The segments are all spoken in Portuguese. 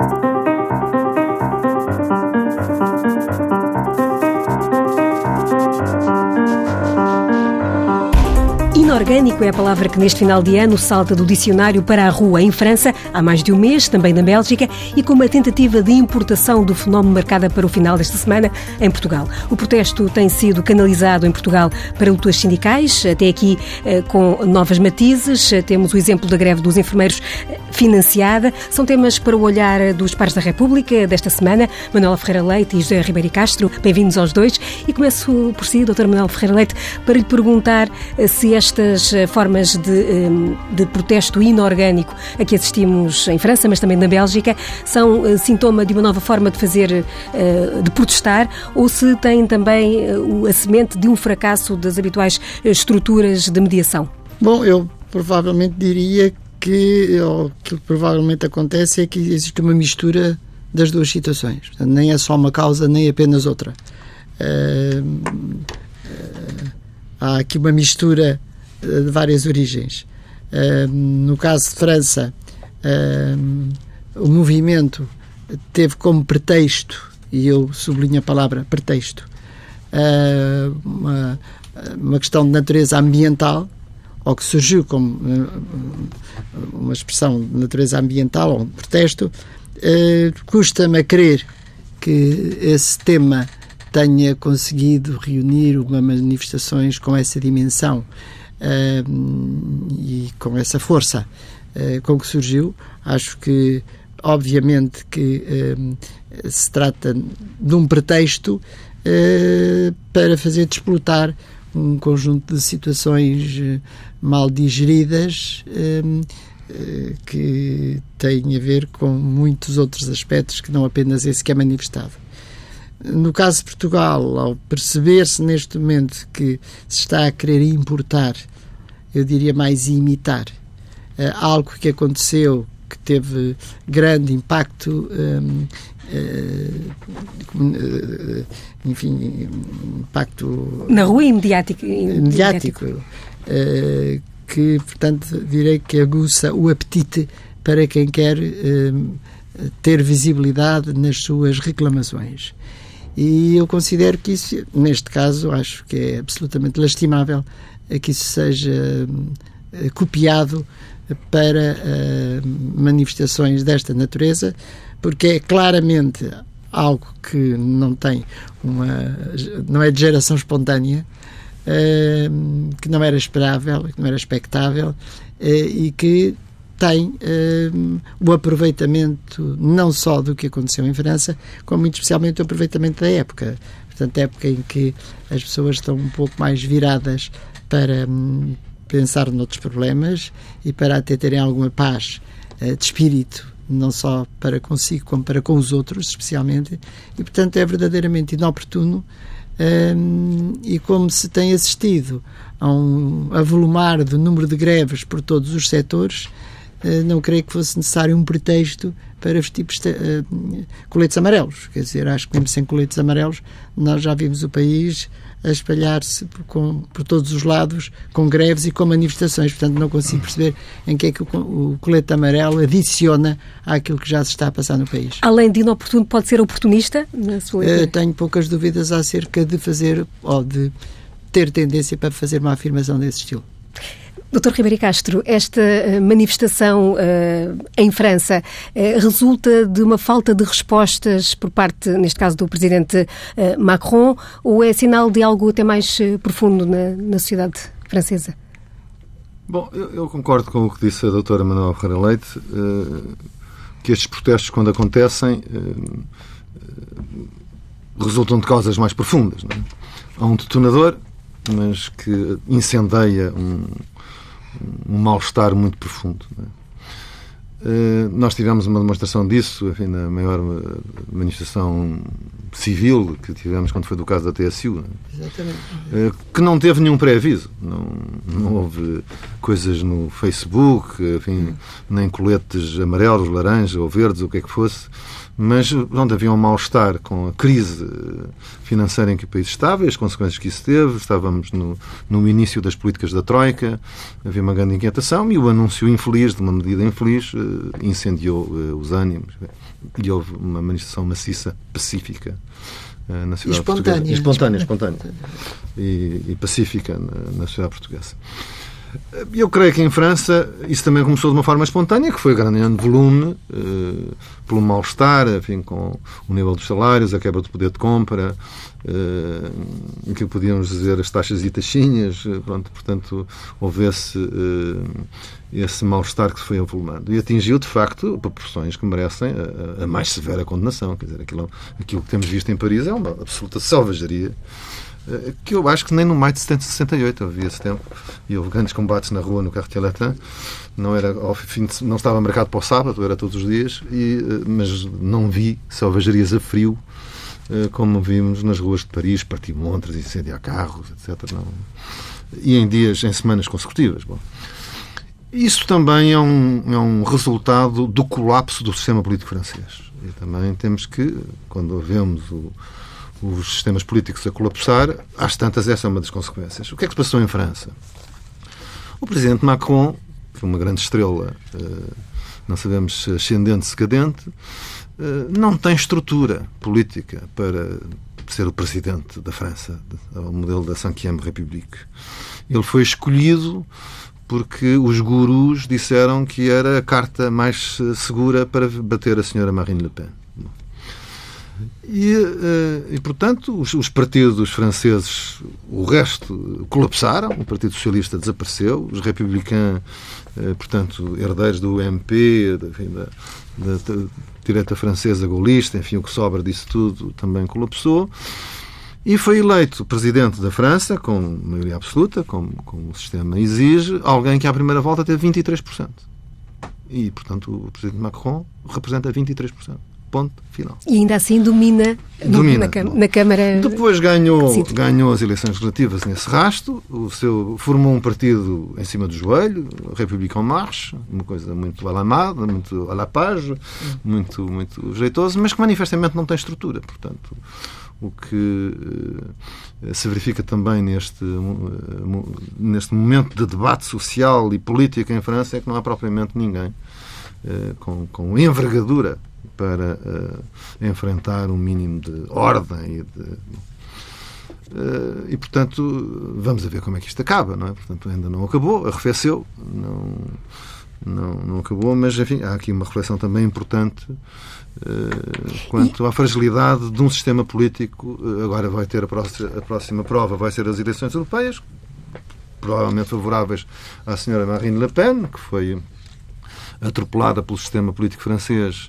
Thank you Inorgânico é a palavra que neste final de ano salta do dicionário para a rua em França, há mais de um mês, também na Bélgica, e com uma tentativa de importação do fenómeno marcada para o final desta semana em Portugal. O protesto tem sido canalizado em Portugal para lutas sindicais, até aqui eh, com novas matizes. Temos o exemplo da greve dos enfermeiros eh, financiada. São temas para o olhar dos pares da República desta semana. Manuela Ferreira Leite e José Ribeiro Castro, bem-vindos aos dois. E começo por si, Dr. Manuel Ferreira Leite, para lhe perguntar eh, se esta estas eh, formas de, ehm, de protesto inorgânico a que assistimos em França, mas também na Bélgica, são eh, sintoma de uma nova forma de fazer, eh, de protestar, ou se têm também a semente de um fracasso das habituais estruturas de mediação? Bom, eu provavelmente diria que o que provavelmente acontece é que existe uma mistura das duas situações. Portanto, nem é só uma causa, nem apenas outra. Uh, há aqui uma mistura de várias origens. no caso de França, o movimento teve como pretexto, e eu sublinho a palavra pretexto, uma, uma questão de natureza ambiental, ou que surgiu como uma expressão de natureza ambiental, ou um protesto, custa-me a crer que esse tema tenha conseguido reunir uma manifestações com essa dimensão e com essa força uh, com que surgiu, acho que obviamente que se trata de um pretexto uh, para fazer desplotar um conjunto de situações eh, mal digeridas que têm a ver com muitos outros aspectos que não apenas esse que é manifestado. No caso de Portugal, ao perceber-se neste momento que se está a querer importar eu diria mais imitar. Uh, algo que aconteceu que teve grande impacto, um, uh, uh, enfim, impacto. Na rua e mediático. Mediático. Uh, que, portanto, direi que aguça o apetite para quem quer ter visibilidade nas suas reclamações. E eu considero que isso, neste caso, acho que é absolutamente lastimável que isso seja eh, copiado para uh, manifestações desta natureza, porque é claramente algo que não tem uma não é de geração espontânea, que não era esperável, que não era expectável e que tem o aproveitamento não só do que aconteceu em França, como muito especialmente o aproveitamento da época. Portanto, época em que as pessoas estão um pouco mais viradas para hum, pensar noutros problemas e para até terem alguma paz uh, de espírito, não só para consigo, como para com os outros, especialmente. E, portanto, é verdadeiramente inoportuno um, e como se tem assistido a um avolumar do número de greves por todos os setores, não creio que fosse necessário um pretexto para vestir uh, coletes amarelos. Quer dizer, acho que mesmo sem coletes amarelos, nós já vimos o país a espalhar-se por, por, todos os lados, com greves e com manifestações. Portanto, não consigo perceber em que é que o, o colete amarelo adiciona àquilo que já se está a passar no país. Além de inoportuno, pode ser oportunista? Na sua uh, tenho poucas dúvidas acerca de fazer ou de ter tendência para fazer uma afirmação desse estilo. Doutor Ribeiro Castro, esta eh, manifestação uh, em França uh, resulta de uma falta de respostas por parte, neste caso, do presidente uh, Macron, ou é sinal de algo até mais profundo na, na sociedade francesa? Bom, eu, eu, concordo com o que disse a doutora Manuel Ferreira Leite, que estes protestos, quando acontecem, resultam de causas mais profundas. Não é? Há um detonador, mas que incendeia um, um mal-estar muito profundo. É? Uh, nós tivemos uma demonstração disso enfim, na maior manifestação civil que tivemos quando foi do caso da TSU. É? Exatamente. Uh, que não teve nenhum pré-aviso. Não, não houve coisas no Facebook, enfim, nem coletes amarelos, laranja ou verdes, o que é que fosse. Mas onde havia um mal-estar com a crise financeira em que o país estava e as consequências que isso teve. Estávamos no, no início das políticas da Troika, havia uma grande inquietação e o anúncio infeliz de uma medida infeliz uh, incendiou uh, os ânimos e houve uma manifestação maciça, pacífica uh, na cidade espontânea. portuguesa. Espontânea, espontânea. E, e pacífica na, na sociedade portuguesa. Eu creio que em França isso também começou de uma forma espontânea, que foi ganhando volume eh, pelo mal-estar, enfim, com o nível dos salários, a quebra do poder de compra, eh, que podíamos dizer as taxas e taxinhas, eh, pronto, portanto, houve esse, eh, esse mal-estar que se foi avolumando. E atingiu, de facto, proporções que merecem a, a mais severa condenação. Quer dizer, aquilo, aquilo que temos visto em Paris é uma absoluta selvageria eh, que eu acho que nem no maio de 68 havia esse tempo. E houve grandes combates na rua no Quartier Latin não era ao fim de, não estava marcado para o sábado era todos os dias. E, eh, mas não vi selvagerias a frio eh, como vimos nas ruas de Paris partir montras, incendiar carros etc não. e em dias em semanas consecutivas. Bom isso também é um, é um resultado do colapso do sistema político francês. E também temos que quando vemos o os sistemas políticos a colapsar, às tantas essa é uma das consequências. O que é que se passou em França? O presidente Macron, uma grande estrela, eh, não sabemos se ascendente, se cadente, eh, não tem estrutura política para ser o presidente da França, ao modelo da Cinquième République. Ele foi escolhido porque os gurus disseram que era a carta mais eh, segura para bater a senhora Marine Le Pen. E, eh, e portanto, os, os, partidos franceses, o resto, colapsaram. O Partido Socialista desapareceu. Os republicanos, eh, portanto, herdeiros do UMP, enfim, da, da, da direita francesa golista, enfim, o que sobra disso tudo também colapsou. E foi eleito presidente da França, com maioria absoluta, como, como o sistema exige, alguém que à primeira volta teve 23%. E, portanto, o presidente Macron representa 23%. Ponto final. E ainda assim domina, domina na, na, Câmara. Depois ganhou, ganhou as eleições relativas nesse rasto, o seu, formou um partido em cima do joelho, República en Marche, uma coisa muito alamada, muito à la page, muito, muito jeitoso, mas que manifestamente não tem estrutura. Portanto, o que uh, se verifica também neste, uh, neste momento de debate social e político em França é que não há propriamente ninguém com, com envergadura para uh, enfrentar um mínimo de ordem e de. Uh, e, portanto, vamos a ver como é que isto acaba, não é? Portanto, ainda não acabou, arrefeceu, não, não, não acabou, mas, enfim, há aqui uma reflexão também importante uh, quanto à fragilidade de um sistema político. agora vai ter a próxima, a próxima prova, vai ser as eleições europeias, provavelmente favoráveis à senhora Marine Le Pen, que foi atropelada pelo sistema político francês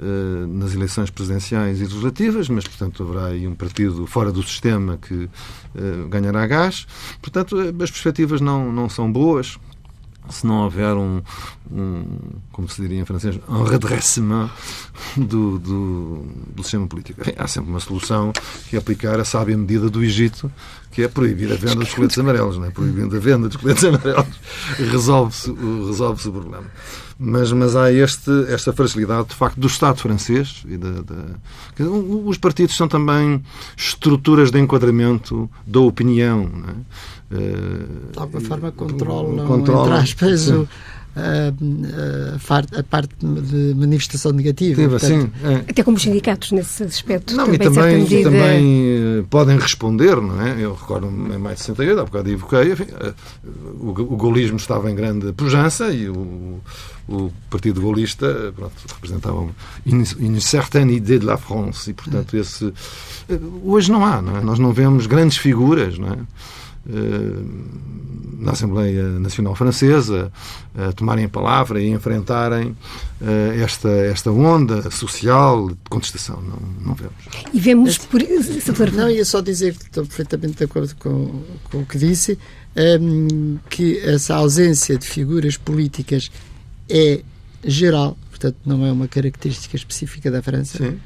eh, nas eleições presidenciais e legislativas, mas, portanto, haverá aí um partido fora do sistema que uh, ganhará gás. Portanto, as perspectivas não, não são boas se não houver um, um, como se diria em francês, um redressement do, do, do sistema político. Enfim, há sempre uma solução que é aplicar a sábia medida do Egito, que é proibir a venda dos coletes amarelos. Não é? Proibindo a venda dos coletes amarelos, resolve-se resolve o problema. Mas, mas há este, esta fragilidade, de facto, do Estado francês. E da, da... Os partidos são também estruturas de enquadramento da opinião. Não é? de alguma forma controlam, controlam entre aspas, o, a, a, parte de manifestação negativa. Sim, portanto, é. Até como os sindicatos nesse aspecto. Não, também, e também, medida... também eh, podem responder, não é? Eu recordo em mais de 68, há bocado evoquei, enfim, eh, o, o golismo estava em grande pujança e o, o Partido Golista pronto, representava uma certaine idée de la France e, portanto, esse... Eh, hoje não há, não é? Nós não vemos grandes figuras, não é? Eh, na Assembleia Nacional Francesa a tomarem a palavra e enfrentarem eh, esta, esta onda social de contestação. Não, não vemos. E vemos por Não, ia só dizer que estou perfeitamente de acordo com, com o que disse, um, ehm, que essa ausência de figuras políticas é geral, portanto, não é uma característica específica da França. Sim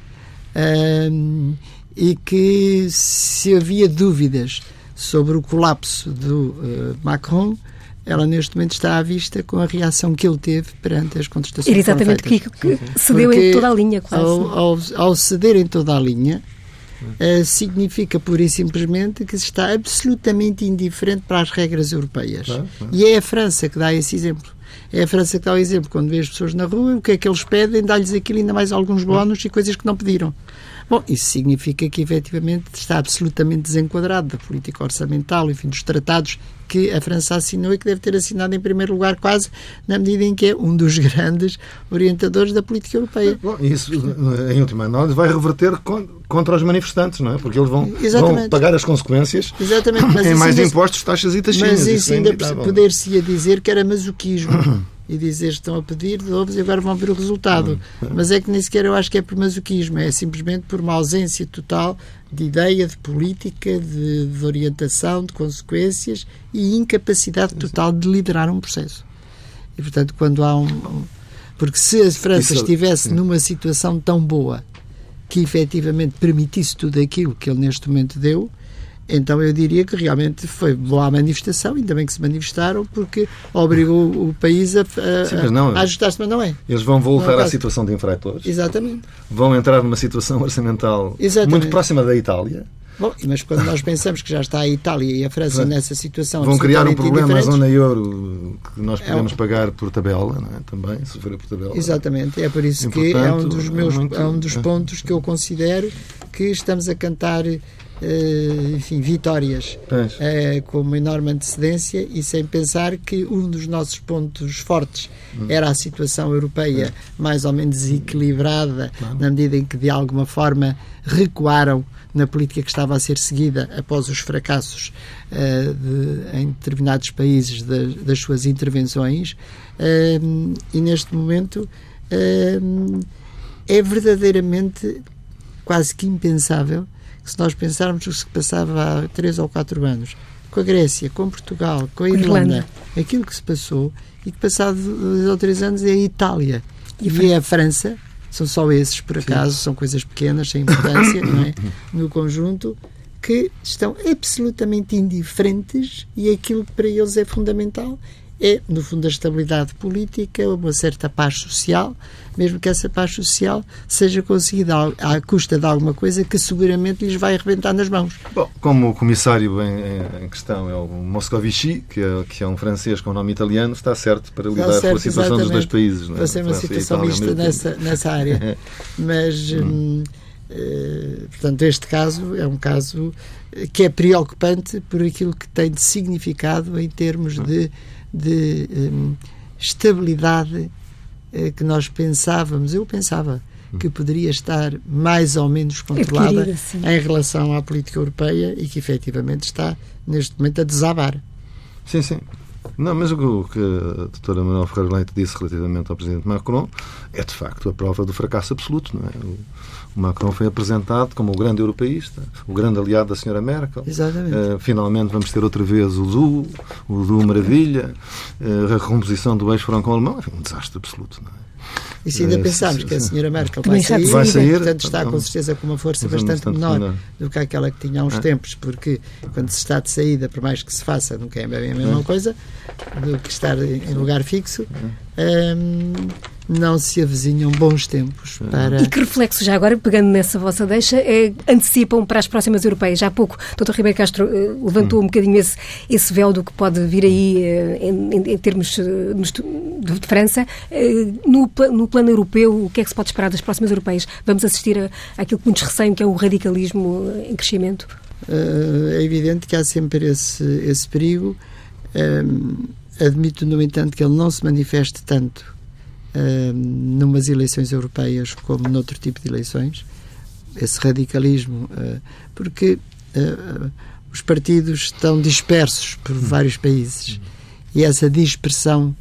um, e que se havia dúvidas sobre o colapso do uh, Macron, ela neste momento está à vista com a reação que ele teve perante as contestações. Era exatamente que, que cedeu Porque em toda a linha, quase. Ao, ao, ao ceder em toda a linha, uh, significa pura e simplesmente que se está absolutamente indiferente para as regras europeias. E é a França que dá esse exemplo. É a França que dá o exemplo. Quando vê as pessoas na rua, o que é que eles pedem? Dá-lhes aquilo ainda mais alguns bónus e coisas que não pediram. Bom, isso significa que efetivamente está absolutamente desenquadrado da política orçamental, enfim, dos tratados que a França assinou e que deve ter assinado em primeiro lugar, quase na medida em que é um dos grandes orientadores da política europeia. Bom, isso, em última análise, vai reverter contra os manifestantes, não é? Porque eles vão, vão pagar as consequências em mais ainda, impostos, taxas e taxinhas. Mas isso, isso é ainda poder-se-ia dizer que era masoquismo. e dizer estão a pedir, dou-vos e agora vão ver o resultado. Mas é que nem sequer eu acho que é por masoquismo, é simplesmente por uma ausência total de ideia, de política, de, de orientação, de consequências e incapacidade total de liderar um processo. E, portanto, quando há um. Porque se a França Isso, estivesse sim. numa situação tão boa que efetivamente permitisse tudo aquilo que ele neste momento deu, então eu diria que realmente foi boa a manifestação, ainda bem que se manifestaram, porque obrigou o país a, a, a ajustar-se, mas não é. Eles vão voltar à situação de infratores. Exatamente. Vão entrar numa situação orçamental Exatamente. muito próxima da Itália. Bom, mas quando nós pensamos que já está a Itália e a França nessa situação vão criar um problema na zona euro que nós podemos é pagar por tabela, não é? Também, se for por tabela. Exatamente, é por isso e, que portanto, é um dos meus é, muito... é um dos pontos que eu considero que estamos a cantar enfim, vitórias uh, com uma enorme antecedência e sem pensar que um dos nossos pontos fortes hum. era a situação europeia mais ou menos desequilibrada, claro. na medida em que de alguma forma recuaram na política que estava a ser seguida após os fracassos uh, de, em determinados países de, das suas intervenções e neste momento é verdadeiramente quase que impensável se nós pensarmos o que se passava há três ou quatro anos, com a Grécia, com Portugal, com a Irlanda, Irlanda. aquilo que se passou, e que passado dois ou três anos é a Itália e, e é a França, são só esses, por acaso, Sim. são coisas pequenas, sem importância, não é? no conjunto, que estão absolutamente indiferentes e aquilo que para eles é fundamental é, no fundo, a estabilidade política, uma certa paz social, mesmo que essa paz social seja conseguida à, custa de alguma coisa que seguramente lhes vai arrebentar nas mãos. Bom, como o comissário em, em questão é o Moscovici, que é, que é, um francês com nome italiano, está certo para lidar certo, com a situação dos dois países. Para é? ser uma situação mista nessa, nessa área. Mas, hum. hum eh, portanto, este caso é um caso que é preocupante por aquilo que tem de significado em termos de de um, estabilidade uh, que nós pensávamos, eu pensava que poderia estar mais ou menos controlada em relação à política europeia e que efetivamente está neste momento a desabar. Sim, sim. Não, mas o que a doutora Manuel Ferreira Leite disse relativamente ao presidente Macron é de facto a prova do fracasso absoluto, não é? Macron foi apresentado como o grande europeísta, o grande aliado da senhora Merkel. Exatamente. Uh, finalmente vamos ter outra vez o DU, o DU Maravilha, uh, a recomposição do eixo-franco-alemão. É um desastre absoluto, não é? E se ainda eh, pensarmos que a senhora Merkel vai sair, vai sair, portanto está com certeza com uma força bastante menor do que aquela que tinha há uns é. tempos, porque quando se está de saída, por mais que se faça, nunca é bem a mesma é. coisa do que estar em lugar fixo. É. Não se avizinham bons tempos para. E que reflexo, já agora, pegando nessa vossa deixa, é, antecipam para as próximas europeias? Já há pouco, Dr. Ribeiro Castro eh, levantou hum. um bocadinho esse, esse véu do que pode vir aí eh, em, em, termos eh, de, de França. No, no, plano europeu, o que é que se pode esperar das próximas europeias? Vamos assistir a, àquilo que muitos receiam, que é o radicalismo em crescimento? É evidente que há sempre esse, esse perigo. Admito, no entanto, que ele não se manifeste tanto uh, numas eleições europeias como noutro tipo de eleições, esse radicalismo, uh, porque uh, os partidos estão dispersos por vários países e essa dispersão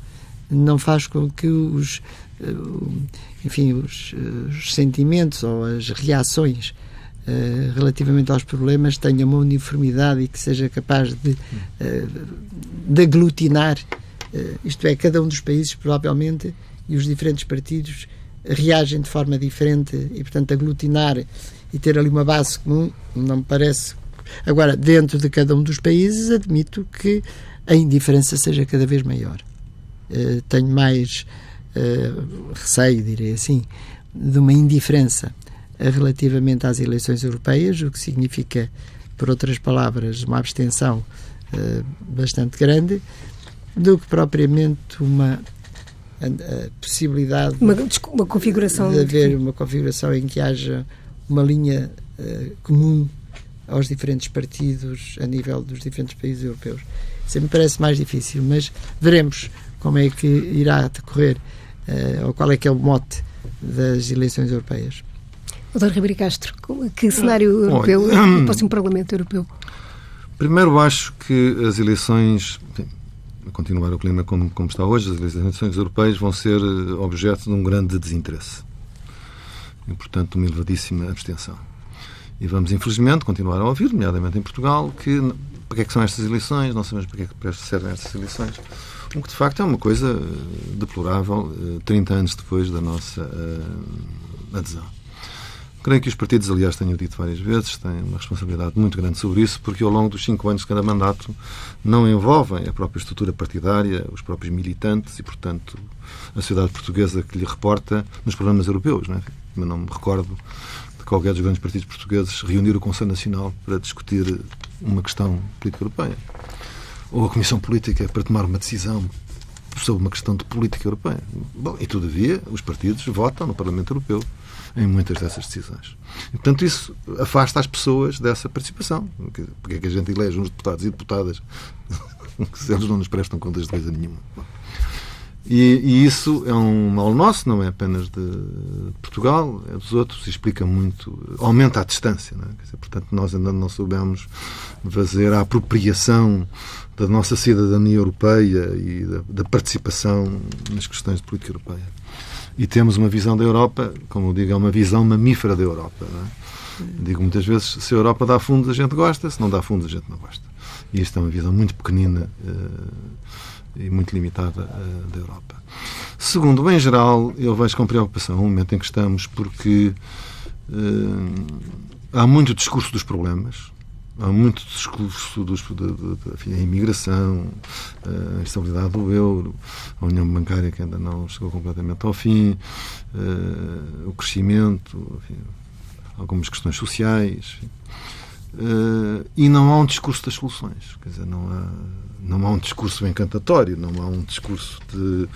não faz com que os enfim os, os sentimentos ou as reações Uh, relativamente aos problemas tenha uma uniformidade e que seja capaz de, uh, de aglutinar, uh, isto é, cada um dos países provavelmente e os diferentes partidos reagem de forma diferente e, portanto, aglutinar e ter ali uma base comum não me parece. Agora, dentro de cada um dos países, admito que a indiferença seja cada vez maior. Uh, tenho mais uh, receio, direi assim, de uma indiferença relativamente às eleições europeias, o que significa, por outras palavras, uma abstenção uh, bastante grande, do que propriamente uma a, possibilidade uma, uma configuração de haver de... uma configuração em que haja uma linha uh, comum aos diferentes partidos a nível dos diferentes países europeus. Isso me parece mais difícil, mas veremos como é que irá decorrer uh, ou qual é que é o mote das eleições europeias. Doutor Ribeiro Castro, que cenário europeu, o próximo Parlamento Europeu? Primeiro, acho que as eleições, enfim, continuar o clima como, como está hoje, as eleições europeias vão ser eh, objeto de um grande desinteresse e, portanto, uma elevadíssima abstenção. E vamos, infelizmente, continuar a ouvir, nomeadamente em Portugal, que para que é que são estas eleições, não sabemos para que é que servem estas eleições, o que de facto é uma coisa eh, deplorável 30 eh, anos depois da nossa adesão. Creio que os partidos, aliás, tenho dito várias vezes, têm uma responsabilidade muito grande sobre isso, porque ao longo dos cinco anos de cada mandato não envolvem a própria estrutura partidária, os próprios militantes e, portanto, a sociedade portuguesa que lhe reporta nos programas europeus. Não é? Não me recordo de qualquer dos grandes partidos portugueses reunir o Conselho Nacional para discutir uma questão política europeia. Ou a Comissão Política para tomar uma decisão sobre uma questão de política europeia. Bom, e, todavia, os partidos votam no Parlamento Europeu em muitas dessas decisões. E, portanto, isso afasta as pessoas dessa participação. Porque é que a gente elege uns deputados e deputadas se eles não nos prestam contas de coisa nenhuma. E, e, isso é um mal nosso, não é apenas de Portugal, é dos outros, e explica muito, aumenta a distância. É? dizer, portanto, nós ainda não soubemos fazer a apropriação da nossa cidadania europeia e da, da participação nas questões de política europeia e temos uma visão da Europa, como eu digo, é uma visão mamífera da Europa. É? Digo muitas vezes, se a Europa dá fundos, a gente gosta, se não dá fundos, a gente não gosta. E isto é uma visão muito pequenina uh, e muito limitada uh, da Europa. Segundo, em geral, eu vejo com preocupação o momento em que estamos, porque uh, há muito discurso dos problemas, há muito discurso dos, de, de, de, enfim, a imigração, a instabilidade do euro, a união bancária que ainda não chegou completamente ao fim, uh, o crescimento, enfim, algumas questões sociais. Uh, e não há um discurso das soluções. Quer dizer, não há, não há um discurso encantatório, não há um discurso de,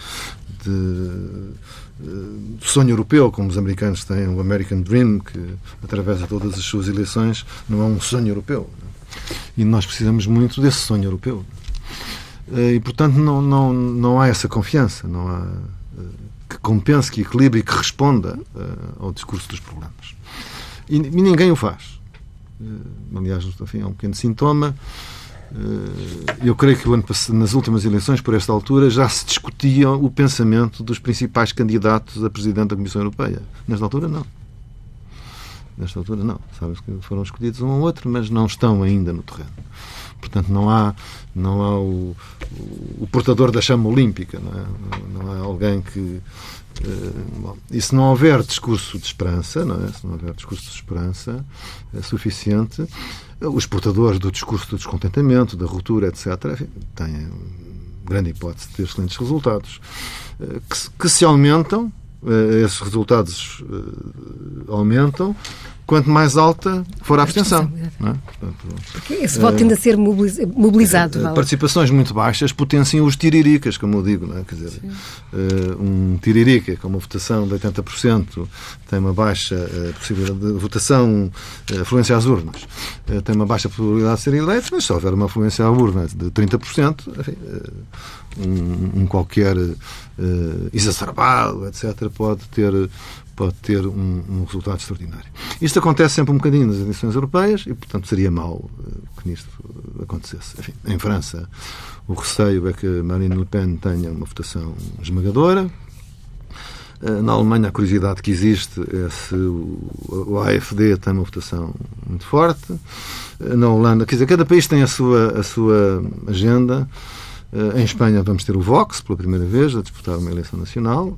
de sonho europeu, como os americanos têm o American Dream, que atravessa todas as suas eleições, não é um sonho europeu. E nós precisamos muito desse sonho europeu. Eh, e, portanto, não, não, não há essa confiança, não há eh, que compense, que equilibre e que responda eh, ao discurso dos problemas. E, e ninguém o faz. Aliás, enfim, é um pequeno sintoma eh, eu creio que nas últimas eleições, por esta altura, já se discutia o pensamento dos principais candidatos a presidente da Comissão Europeia. Nesta altura, não. Nesta altura, não. Sabes que foram escolhidos um ou outro, mas não estão ainda no terreno. Portanto, não há, não há o, o portador da chama olímpica. Não, é? não há alguém que. Uh, bom, e se não houver discurso de esperança, não é? se não houver discurso de esperança é suficiente, os portadores do discurso do descontentamento, da ruptura, etc., têm grande hipótese de ter excelentes resultados, eh, que, se aumentam, eh, esses resultados eh, aumentam quanto mais alta for a abstenção. É? Portanto, esse voto tende a ser mobilizado. É, participações muito baixas potenciam os tiriricas, como eu digo. Não é? Quer dizer, uh, um tiririca com uma votação de 80% tem uma baixa uh, possibilidade de votação, uh, afluência às urnas, uh, tem uma baixa probabilidade de ser eleito, mas se houver uma afluência à urna de 30%, enfim, um, um, qualquer exacerbado, etc., pode ter pode ter um, um, resultado extraordinário. Isto acontece sempre um bocadinho nas eleições europeias e, portanto, seria mau eh, que nisto acontecesse. Enfim, em França, o receio é que Marine Le Pen tenha uma votação esmagadora. Eh, na Alemanha, a curiosidade que existe é se o AFD tem uma votação muito forte. Eh, na Holanda, quer dizer, cada país tem a sua, a sua agenda. Em Espanha vamos ter o Vox pela primeira vez a disputar uma eleição nacional.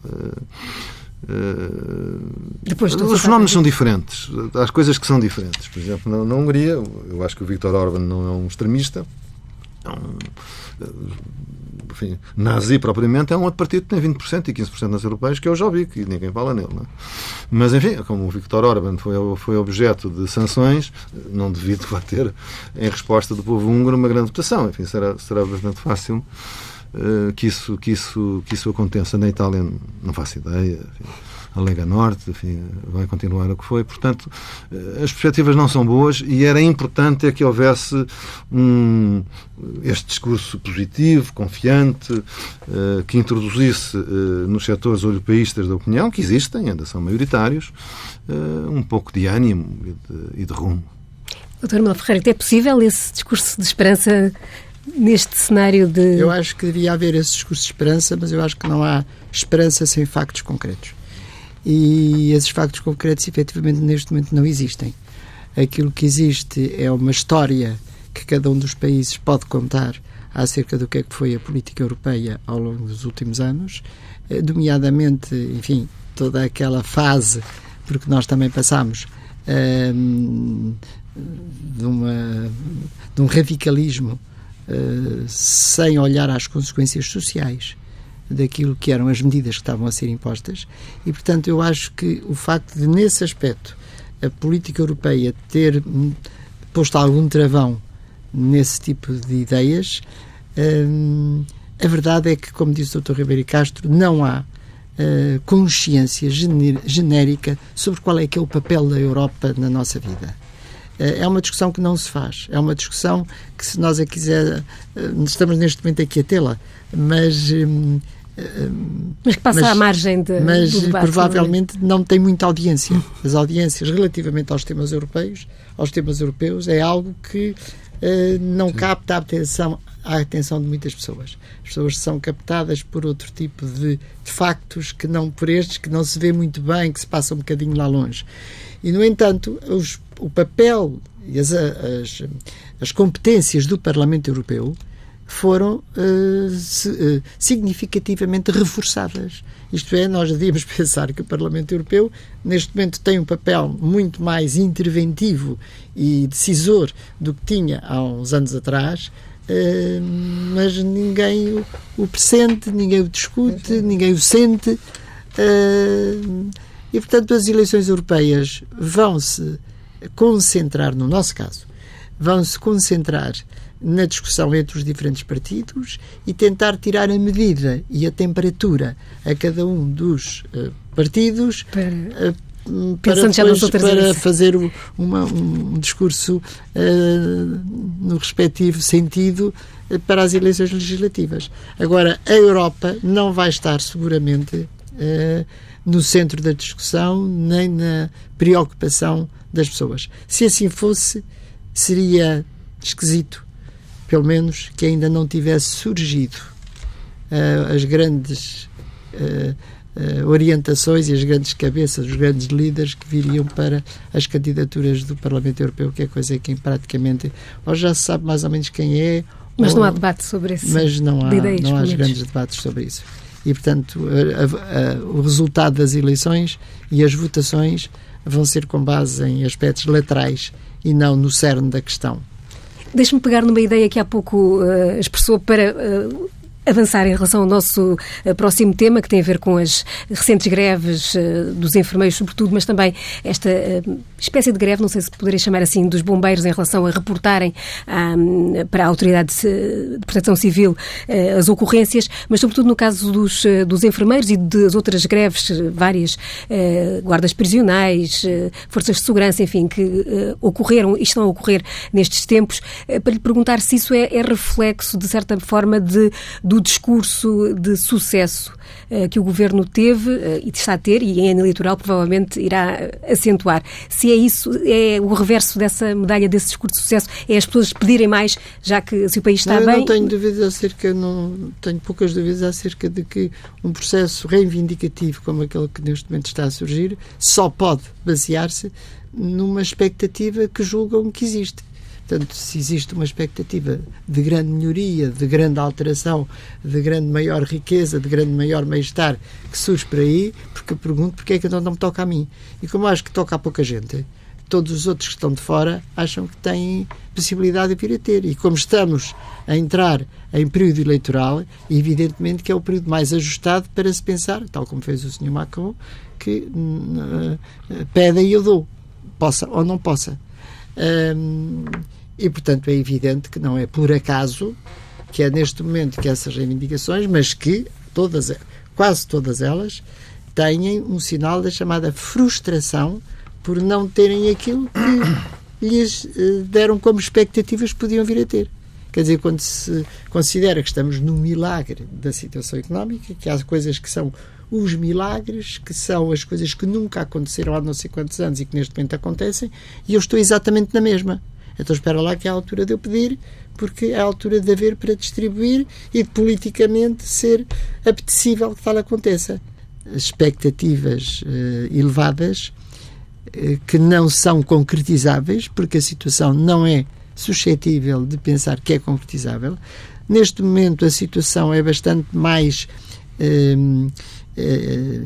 Depois os fenómenos são diferentes. Há coisas que são diferentes. Por exemplo, na, na Hungria, eu acho que o Viktor Orban não é um extremista. É um, enfim, nazi propriamente é um outro partido que tem 20% e 15% nas europeias, que é o Jobbik, e ninguém fala nele. É? Mas, enfim, como o Viktor Orban foi, foi objeto de sanções, não devido a ter, em resposta do povo húngaro, uma grande votação. Enfim, será, será bastante fácil uh, que, isso, que, isso, que isso aconteça. Na Itália, não faço ideia. Enfim a Lega Norte, enfim, vai continuar o que foi. Portanto, eh, as perspectivas não são boas e era importante é que houvesse um, este discurso positivo, confiante, uh, que introduzisse nos setores europeístas da opinião, que existem, ainda são maioritários, um pouco de ânimo e de, e de rumo. Doutor Manuel Ferreira, é possível esse discurso de esperança neste cenário de. Eu acho que devia haver esse discurso de esperança, mas eu acho que não há esperança sem factos concretos e esses factos concretos efetivamente neste momento não existem. Aquilo que existe é uma história que cada um dos países pode contar acerca do que é que foi a política europeia ao longo dos últimos anos, eh, nomeadamente, enfim, toda aquela fase, porque nós também passamos um, ehm, de, uma, de um radicalismo uh, sem olhar às consequências sociais daquilo que eram as medidas que estavam a ser impostas e, portanto, eu acho que o facto de, nesse aspecto, a política europeia ter posto algum travão nesse tipo de ideias, hum, a verdade é que, como disse o Dr. Ribeiro Castro, não há uh, consciência genérica sobre qual é que é o papel da Europa na nossa vida eh, é uma discussão que não se faz. É uma discussão que, se nós a quiser, eh, estamos neste momento aqui a tê-la, mas hum, mas que passa mas, à margem de, mas do debate. provavelmente não tem muita audiência. As audiências relativamente aos temas europeus, aos temas europeus, é algo que uh, não Sim. capta a atenção, a atenção de muitas pessoas. As pessoas são captadas por outro tipo de, de factos que não por estes, que não se vê muito bem, que se passa um bocadinho lá longe. E, no entanto, os, o papel e as, as, as competências do Parlamento Europeu foram uh, se, uh, significativamente reforçadas. Isto é, nós devíamos pensar que o Parlamento Europeu, neste momento, tem um papel muito mais interventivo e decisor do que tinha há uns anos atrás, uh, mas ninguém o, o pressente, ninguém o discute, ninguém o sente. e, portanto, as eleições europeias vão se concentrar, no nosso caso, vão se concentrar na discussão entre os diferentes partidos e tentar tirar a medida e a temperatura a cada um dos uh, partidos para, uh, para, depois, para fazer uma, um discurso uh, no respectivo sentido para as eleições legislativas. Agora, a Europa não vai estar seguramente no centro da discussão nem na preocupação das pessoas. Se assim fosse, seria esquisito pelo menos que ainda não tivesse surgido uh, as grandes uh, uh, orientações e as grandes cabeças, os grandes líderes que viriam para as candidaturas do Parlamento Europeu, que é coisa que praticamente ou já se sabe mais ou menos quem é. Mas ou, não há debate sobre isso. Mas não há, não há grandes debates sobre isso. E, portanto, a, a, o resultado das eleições e as votações vão ser com base em aspectos laterais e não no cerne da questão. Deixe-me pegar numa ideia que há pouco uh, expressou para uh, avançar em relação ao nosso uh, próximo tema, que tem a ver com as recentes greves uh, dos enfermeiros, sobretudo, mas também esta uh, espécie de greve, não sei se poderia chamar assim, dos bombeiros em relação a reportarem para a Autoridade de, de Proteção Civil as ocorrências, mas sobretudo no caso dos, dos enfermeiros e das outras greves, várias guardas prisionais, forças de segurança, enfim, que ocorreram e estão a ocorrer nestes tempos, para lhe perguntar se isso é, é reflexo, de certa forma, de do discurso de sucesso uh, que o governo teve uh, e está a ter, e em ano eleitoral provavelmente irá acentuar. Se é isso, é o reverso dessa medalha, desse discurso de sucesso, é as pessoas pedirem mais, já que se o país está não, bem. Não tenho dúvidas acerca, não tenho poucas dúvidas acerca de que um processo reivindicativo como aquele que neste momento está a surgir só pode basear-se numa expectativa que julgam que existe. Portanto, se existe uma expectativa de grande melhoria, de grande alteração, de grande maior riqueza, de grande maior bem-estar que surge por aí, porque pergunto porque é que então não me toca a mim. E como acho que toca a pouca gente, todos os outros que estão de fora acham que têm possibilidade de vir a ter. E como estamos a entrar em período eleitoral, evidentemente que é o período mais ajustado para se pensar, tal como fez o Sr. Macron, que uh, pede e eu dou, possa ou não possa. Um, e, portanto, é evidente que não é por acaso que é neste momento que essas reivindicações, mas que todas, quase todas elas, têm um sinal da chamada frustração por não terem aquilo que lhes eh, deram como expectativas podiam vir a ter. Quer dizer, quando se considera que estamos no milagre da situação económica, que há coisas que são os milagres, que são as coisas que nunca aconteceram há não sei quantos anos e que neste momento acontecem, e eu estou exatamente na mesma. Então espera lá que é a altura de eu pedir, porque é a altura de haver para distribuir e de politicamente ser apetecível que tal aconteça. Expectativas uh, elevadas eh, que não são concretizáveis, porque a situação não é suscetível de pensar que é concretizável. Neste momento, a situação é bastante mais eh, eh,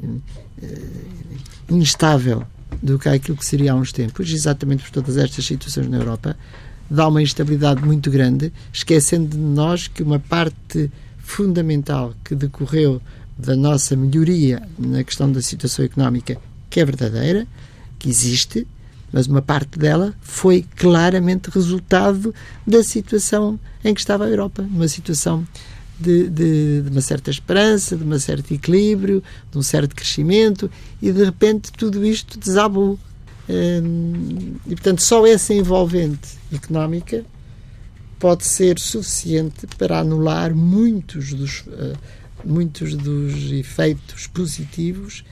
instável do que aquilo que seria há uns tempos, exatamente por todas estas situações na Europa. Dá uma instabilidade muito grande, esquecendo de nós que uma parte fundamental que decorreu da nossa melhoria na questão da situação económica, que é verdadeira, que existe, mas uma parte dela foi claramente resultado da situação em que estava a Europa, uma situação de, de, de, uma certa esperança, de um certo equilíbrio, de um certo crescimento, e de repente tudo isto desabou. Hum, e portanto, só essa envolvente económica pode ser suficiente para anular muitos dos, uh, muitos dos efeitos positivos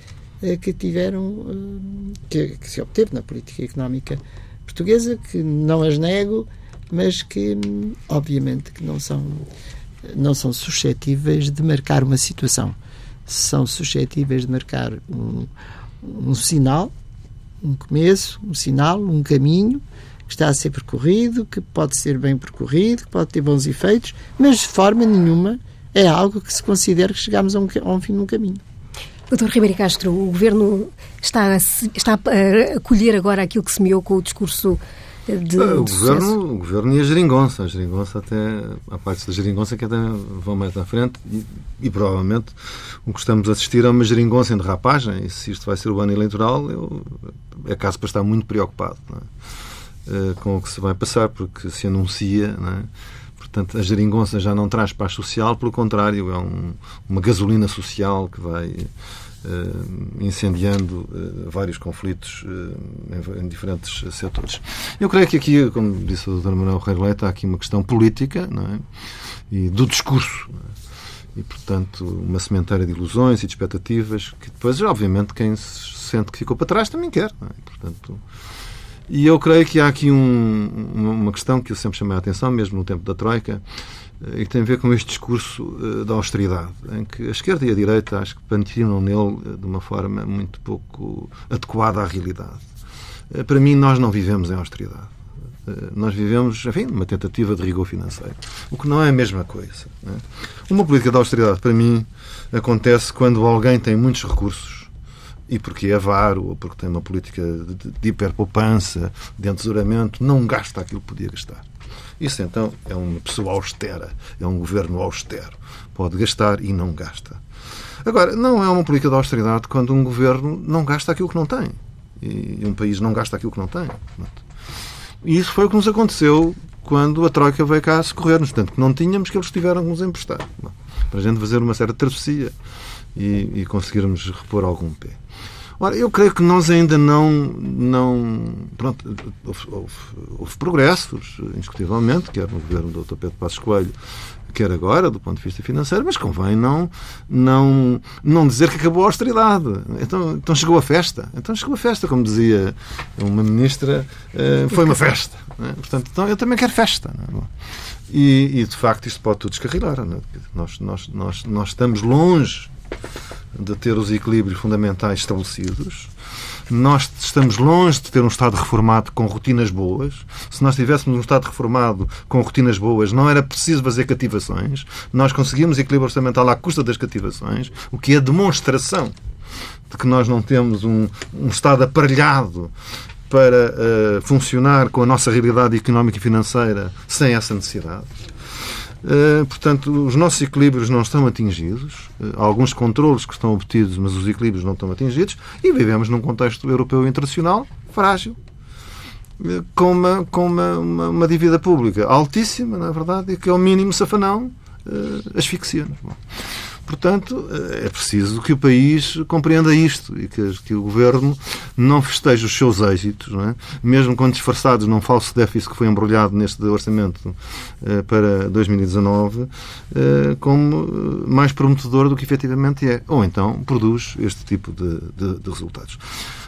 eh, que tiveram, eh, que, que, se obteve na política económica portuguesa, que não as nego, mas que obviamente que não são não são suscetíveis de marcar uma situação. São suscetíveis de marcar um, um sinal, um começo, um sinal, um caminho que está a ser percorrido, que pode ser bem percorrido, que pode ter bons efeitos, mas de forma nenhuma é algo que se considera que chegamos a um, a um fim de um caminho. Doutor Ribeiro Castro, o Governo está a, está a colher agora aquilo que semeou com o discurso de, o, de governo, o governo e a geringonça. A geringonça até, a parte da geringonça que até vão mais à frente e, e, provavelmente o que estamos a assistir é uma geringonça em derrapagem e se isto vai ser o ano eleitoral eu, é caso para estar muito preocupado é? uh, com o que se vai passar porque se anuncia é? portanto a geringonça já não traz paz social pelo contrário é um, uma gasolina social que vai incendiando uh, vários conflitos uh, em, diferentes setores. Eu creio que aqui, como disse o Dr. Manuel Reis Leite, há aqui uma questão política não é? e do discurso. É? E, portanto, uma sementeira de ilusões e de expectativas que depois, obviamente, quem se sente que ficou para trás também quer. É? Portanto, e eu creio que há aqui um, uma questão que eu sempre chamei a atenção, mesmo no tempo da Troika, eh, e que tem a ver com este discurso uh, da austeridade, em que a esquerda e a direita acho que patinam nele uh, de uma forma muito pouco adequada à realidade. Para mim, nós não vivemos em austeridade. Nós vivemos, enfim, numa tentativa de rigor financeiro, o que não é a mesma coisa. É? Uma política de austeridade, para mim, acontece quando alguém tem muitos recursos e porque é avaro ou porque tem uma política de, de hiperpoupança, de entesouramento, não gasta aquilo que podia gastar. Isso então é uma pessoa austera, é um governo austero. Pode gastar e não gasta. Agora, não é uma política de austeridade quando um governo não gasta aquilo que não tem. E um país não gasta aquilo que não tem. E isso foi o que nos aconteceu quando a Troika veio cá socorrer-nos. Tanto que não tínhamos que eles tiveram que nos emprestar. Para a gente fazer uma certa travessia e, e conseguirmos repor algum pé. Ora, eu creio que nós ainda não. não pronto, houve, houve, houve progressos, indiscutivelmente, quer no governo do Dr. Pedro Passos Coelho, quer agora, do ponto de vista financeiro, mas convém não, não, não dizer que acabou a austeridade. Então, então chegou a festa. Então chegou a festa, como dizia uma ministra, uh, foi uma festa. É? Portanto, então eu também quero festa. É? E, e, de facto isto pode tudo descarrilar. É? Nós, nós, nós, nós estamos longe de ter os equilíbrios fundamentais estabelecidos. nós estamos longe de ter um Estado reformado com rotinas boas. Se nós tivéssemos um Estado reformado com rotinas boas, não era preciso fazer cativações. Nós conseguimos equilíbrio orçamental à custa das cativações, o que é demonstração de que nós não temos um, um Estado aparelhado para uh, funcionar com a nossa realidade económica e financeira sem essa necessidade. Uh, portanto, os nossos equilíbrios não estão atingidos. Uh, alguns controlos que estão obtidos, mas os equilíbrios não estão atingidos. E vivemos num contexto europeu e internacional frágil, com uma, com uma, uma, uma dívida pública altíssima, na é verdade, e que é o mínimo safanão asfixia-nos. Portanto, é preciso que o país compreenda isto e que, que o governo não festeje os seus êxitos, é? mesmo quando disfarçados num falso déficit que foi embrulhado neste orçamento eh, para 2019, eh, como eh, mais prometedor do que efetivamente é. Ou então produz este tipo de, de, de resultados.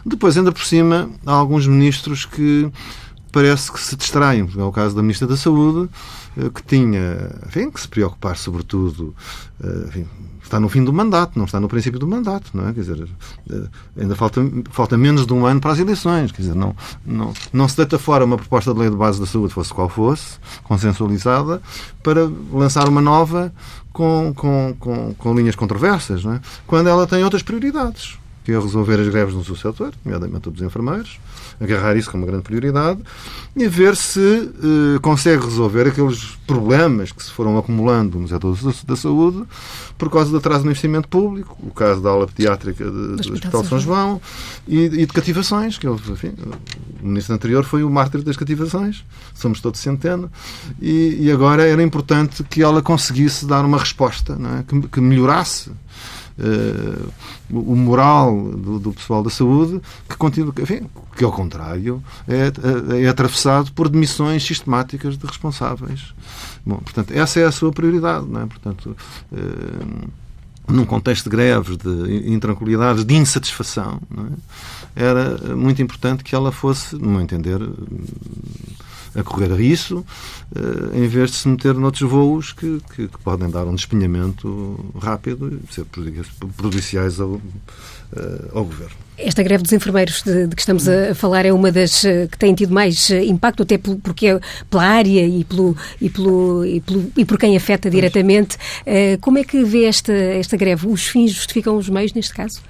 Depois, ainda por cima, há alguns ministros que parece que se distraem. É o caso da Ministra da Saúde, eh, que tinha, enfim, que se preocupar sobretudo, eh, enfim, está no fim do mandato, não está no princípio do mandato, não é? Quer dizer, eh, ainda falta, falta menos de um ano para as eleições, quer dizer, não, não, não se deita fora uma proposta de lei de base da saúde, fosse qual fosse, consensualizada, para lançar uma nova com, com, com, com linhas controversas, não é? Quando ela tem outras prioridades, que é resolver as greves no seu setor, nomeadamente dos enfermeiros, agarrar isso como uma grande prioridade e ver se uh, consegue resolver aqueles problemas que se foram acumulando no setor da saúde por causa do atraso no investimento público, o caso da aula pediátrica do Hospital de São João e, e, de cativações, que enfim, o ministro anterior foi o mártir das cativações, somos todos centeno, e, e agora era importante que ela conseguisse dar uma resposta é? que, que melhorasse uh, o moral do, do, pessoal da saúde, que continua, enfim, que ao contrário é, é, é atravessado por demissões sistemáticas de responsáveis. Bom, portanto, essa é a sua prioridade, não é? Portanto, uh, num contexto de greves, de intranquilidades, de insatisfação, é? era muito importante que ela fosse, no meu entender, a correr a isso, eh, em vez de se meter noutros voos que, que, que podem dar um despenhamento rápido e ser prejudiciais ao, eh, ao governo. Esta greve dos enfermeiros de, de, que estamos a falar é uma das eh, que tem tido mais impacto, até porque é pela área e, pelo, e, pelo, e, pelo, e por quem afeta diretamente. Como é que vê esta, esta greve? Os fins justificam os meios neste caso?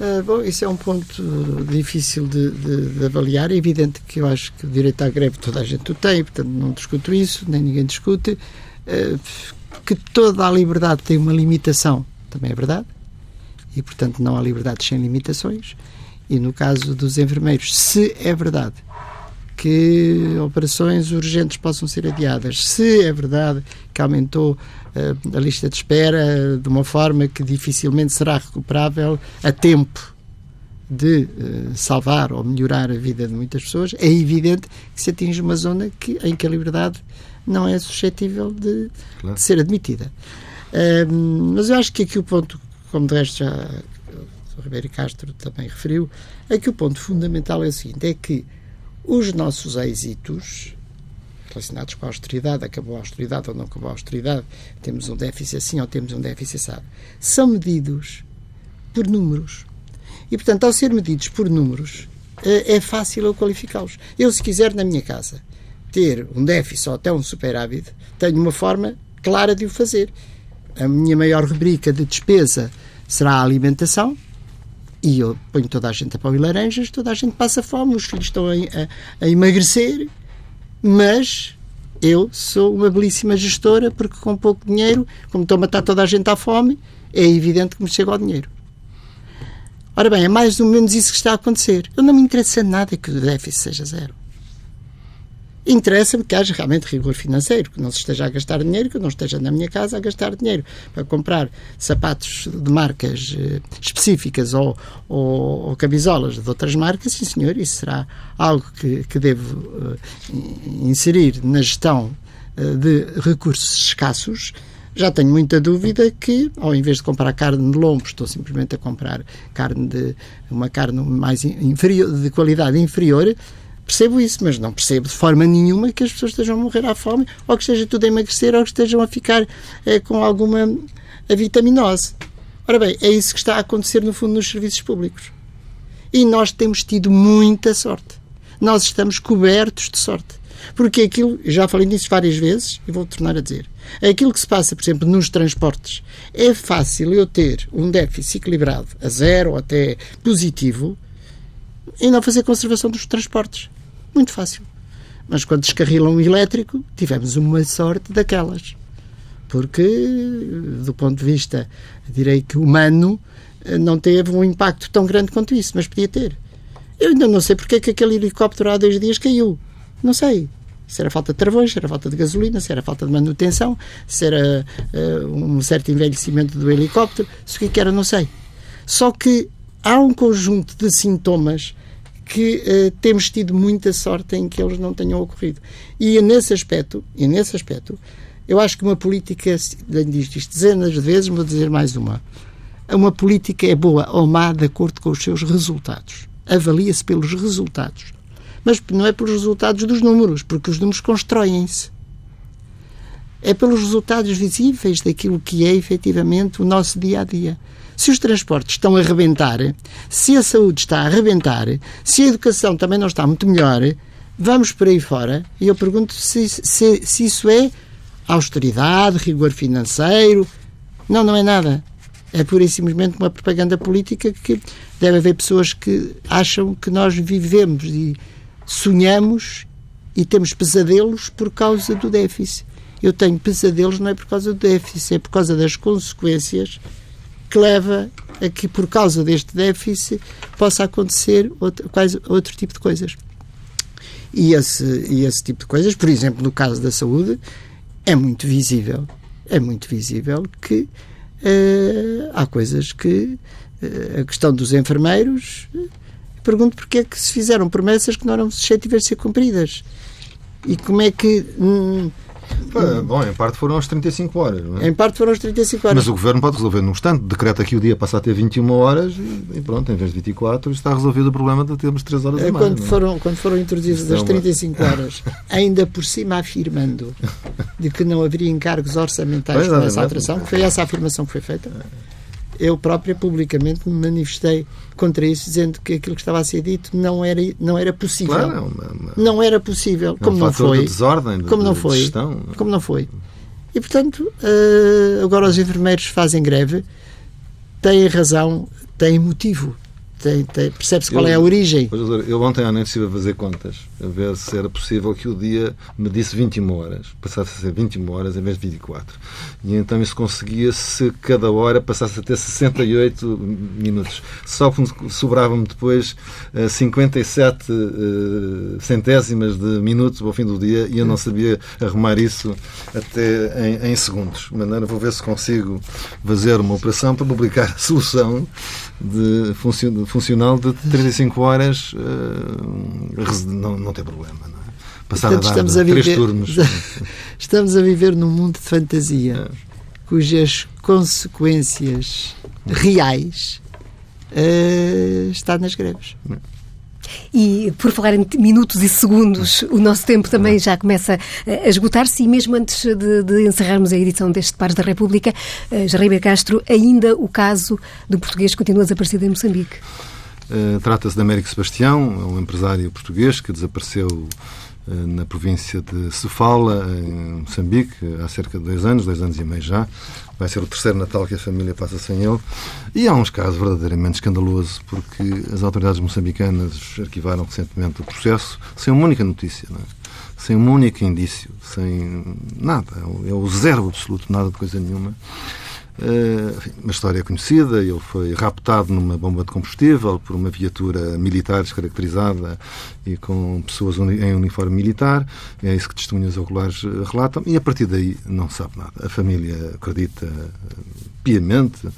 Uh, bom, isso é um ponto difícil de, de, de, avaliar. É evidente que eu acho que o direito à greve toda a gente o tem, portanto não discuto isso, nem ninguém discute. Uh, que toda a liberdade tem uma limitação, também é verdade. E, portanto, não há liberdade sem limitações. E no caso dos enfermeiros, se é verdade que operações urgentes possam ser adiadas, se é verdade que aumentou a lista de espera de uma forma que dificilmente será recuperável a tempo de uh, salvar ou melhorar a vida de muitas pessoas, é evidente que se atinge uma zona que, em que a liberdade não é suscetível de, claro. de ser admitida. Uh, mas eu acho que aqui o ponto, como de resto já o Ribeiro Castro também referiu, é que o ponto fundamental é o seguinte: é que os nossos êxitos relacionados com a austeridade, acabou a austeridade ou não acabou a austeridade, temos um déficit assim ou temos um déficit assado, são medidos por números. E, portanto, ao ser medidos por números, é, é fácil eu qualificá-los. Eu, se quiser, na minha casa, ter um déficit ou até um superávit, tenho uma forma clara de o fazer. A minha maior rubrica de despesa será a alimentação, e eu ponho toda a gente a pão e laranjas, toda a gente passa fome, os filhos estão a, a, a emagrecer, mas eu sou uma belíssima gestora porque com pouco dinheiro, como estou a matar toda a gente à fome, é evidente que me chega ao dinheiro. Ora bem, é mais ou menos isso que está a acontecer. Eu não me interessa nada que o déficit seja zero. Interessa-me que haja realmente rigor financeiro, que não se esteja a gastar dinheiro, que eu não esteja na minha casa a gastar dinheiro para comprar sapatos de marcas eh, específicas ou, ou, ou camisolas de outras marcas, sim senhor, isso será algo que, que devo uh, inserir na gestão uh, de recursos escassos. Já tenho muita dúvida que, ao invés de comprar carne de lombo, estou simplesmente a comprar carne de uma carne mais inferior, de qualidade inferior, Percebo isso, mas não percebo de forma nenhuma que as pessoas estejam a morrer à fome ou que esteja tudo a emagrecer ou que estejam a ficar é, com alguma a vitaminose. Ora bem, é isso que está a acontecer no fundo nos serviços públicos. E nós temos tido muita sorte. Nós estamos cobertos de sorte. Porque aquilo, já falei nisso várias vezes e vou tornar a dizer, aquilo que se passa, por exemplo, nos transportes, é fácil eu ter um déficit equilibrado a zero ou até positivo e não fazer conservação dos transportes. Muito fácil. Mas quando descarrilam o elétrico, tivemos uma sorte daquelas. Porque, do ponto de vista, direi que humano, não teve um impacto tão grande quanto isso, mas podia ter. Eu ainda não sei porque é que aquele helicóptero há dois dias caiu. Não sei. Se era falta de travões, se era falta de gasolina, se era falta de manutenção, se era uh, um certo envelhecimento do helicóptero, se o que, é que era, não sei. Só que há um conjunto de sintomas que uh, temos tido muita sorte em que eles não tenham ocorrido. E nesse aspecto, e nesse aspecto, eu acho que uma política, disto isto dezenas de vezes, vou dizer mais uma. Uma política é boa ou má de acordo com os seus resultados. Avalia-se pelos resultados mas não é pelos resultados dos números, porque os números constroem-se. É pelos resultados visíveis daquilo que é efetivamente o nosso dia a dia. Se os transportes estão a arrebentar, se a saúde está a arrebentar, se a educação também não está muito melhor, vamos por aí fora e eu pergunto se, se, se isso é austeridade, rigor financeiro. Não, não é nada. É pura e simplesmente uma propaganda política que deve haver pessoas que acham que nós vivemos e sonhamos e temos pesadelos por causa do déficit. Eu tenho pesadelos não é por causa do déficit, é por causa das consequências que leva a que, por causa deste déficit, possa acontecer outro, quase, outro tipo de coisas. E esse, e esse tipo de coisas, por exemplo, no caso da saúde, é muito visível. É muito visível que uh, há coisas que uh, a questão dos enfermeiros pergunto porque é que se fizeram promessas que não eram suscetíveis de ser cumpridas. E como é que. Hum, Bom, em parte foram as 35 horas. Não é? Em parte foram as 35 horas. Mas o governo pode resolver num instante. Decreta que o dia passa a ter 21 horas e pronto, em vez de 24, está resolvido o problema de termos 3 horas é, mais. Quando, é? foram, quando foram introduzidas as 35 horas, ainda por cima afirmando de que não haveria encargos orçamentais com essa alteração, foi essa a afirmação que foi feita eu própria publicamente me manifestei contra isso, dizendo que aquilo que estava a ser dito não era, não era possível. Claro, é uma, não era possível, é como um não foi. De desordem, de, como não de foi. Gestão. Como não foi. E, portanto, uh, agora os enfermeiros fazem greve, têm razão, têm motivo percebe-se qual eu, é a origem. Eu ontem à noite estive a fazer contas, a ver se era possível que o dia me disse 21 horas, passasse a ser 21 horas em vez de 24. E então isso conseguia se cada hora passasse a ter 68 minutos. Só que sobravam-me depois 57 uh, uh, centésimas de minutos ao fim do dia e eu não sabia arrumar isso até em, em segundos. De maneira, vou ver se consigo fazer uma operação para publicar a solução de funcional de 35 horas uh, não, não tem problema. Não é? Passar Portanto, a estamos a viver, três turnos. Estamos a viver num mundo de fantasia é. cujas consequências reais uh, está nas greves. É. E por falar em minutos e segundos, o nosso tempo também já começa a esgotar-se e mesmo antes de, de, encerrarmos a edição deste Pares da República, uh, Jarreira Castro, ainda o caso do português continua desaparecido em Moçambique. Uh, Trata-se de Américo Sebastião, um empresário português que desapareceu na província de Sofala, em Moçambique, há cerca de dois anos, dois anos e meio já. Vai ser o terceiro Natal que a família passa sem ele. E há uns casos verdadeiramente escandalosos, porque as autoridades moçambicanas arquivaram recentemente o processo sem uma única notícia, é? sem um único indício, sem nada. É o zero absoluto, nada de coisa nenhuma. Uh, uma história conhecida, ele foi raptado numa bomba de combustível por uma viatura militar descaracterizada e com pessoas em uniforme militar. É isso que testemunhas oculares eh, relatam. E a partir daí não sabe nada. A família acredita piamente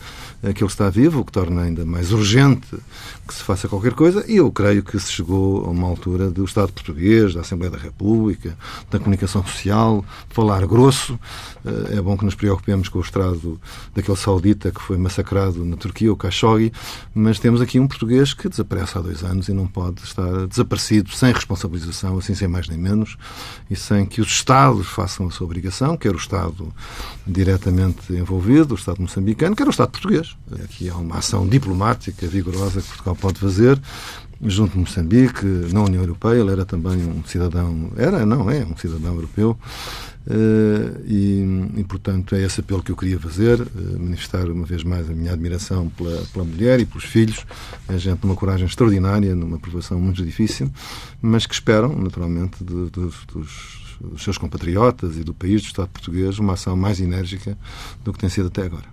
que ele está vivo, o que torna ainda mais urgente que se faça qualquer coisa, e eu creio que se chegou a uma altura do Estado português, da Assembleia da República, da comunicação social, falar grosso. Eh, é bom que nos preocupemos com o Estado daquele saudita que foi massacrado na Turquia, o Khashoggi, mas temos aqui um português que desaparece há dois anos e não pode estar desaparecido sem responsabilização, assim sem mais nem menos, e sem que os Estados façam a sua obrigação, quer o Estado diretamente envolvido, o Estado moçambicano, que era o Estado português. Aqui há uma ação diplomática vigorosa que Portugal pode fazer junto de Moçambique, na União Europeia. Ele era também um cidadão, era, não é, um cidadão europeu. Uh, e, e, portanto, é esse apelo que eu queria fazer, uh, manifestar uma vez mais a minha admiração pela, pela mulher e pelos filhos. É gente de uma coragem extraordinária, numa provação muito difícil, mas que esperam, naturalmente, de, de, dos dos seus compatriotas e do país, do Estado português, uma ação mais enérgica do que tem sido até agora.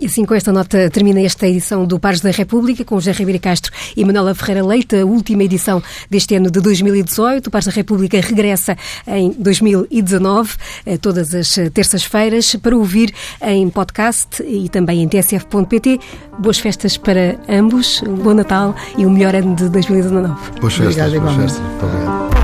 E assim, com esta nota, termina esta edição do Pares da República, com José Ribeiro Castro e Manuela Ferreira Leite, a última edição deste ano de 2018. O Pares da República regressa em 2019, eh, todas as terças-feiras, para ouvir em podcast e também em tsf.pt. Boas festas para ambos, um bom Natal e o um melhor ano de 2019. Boas festas. Obrigado, boas festas. Muito obrigado.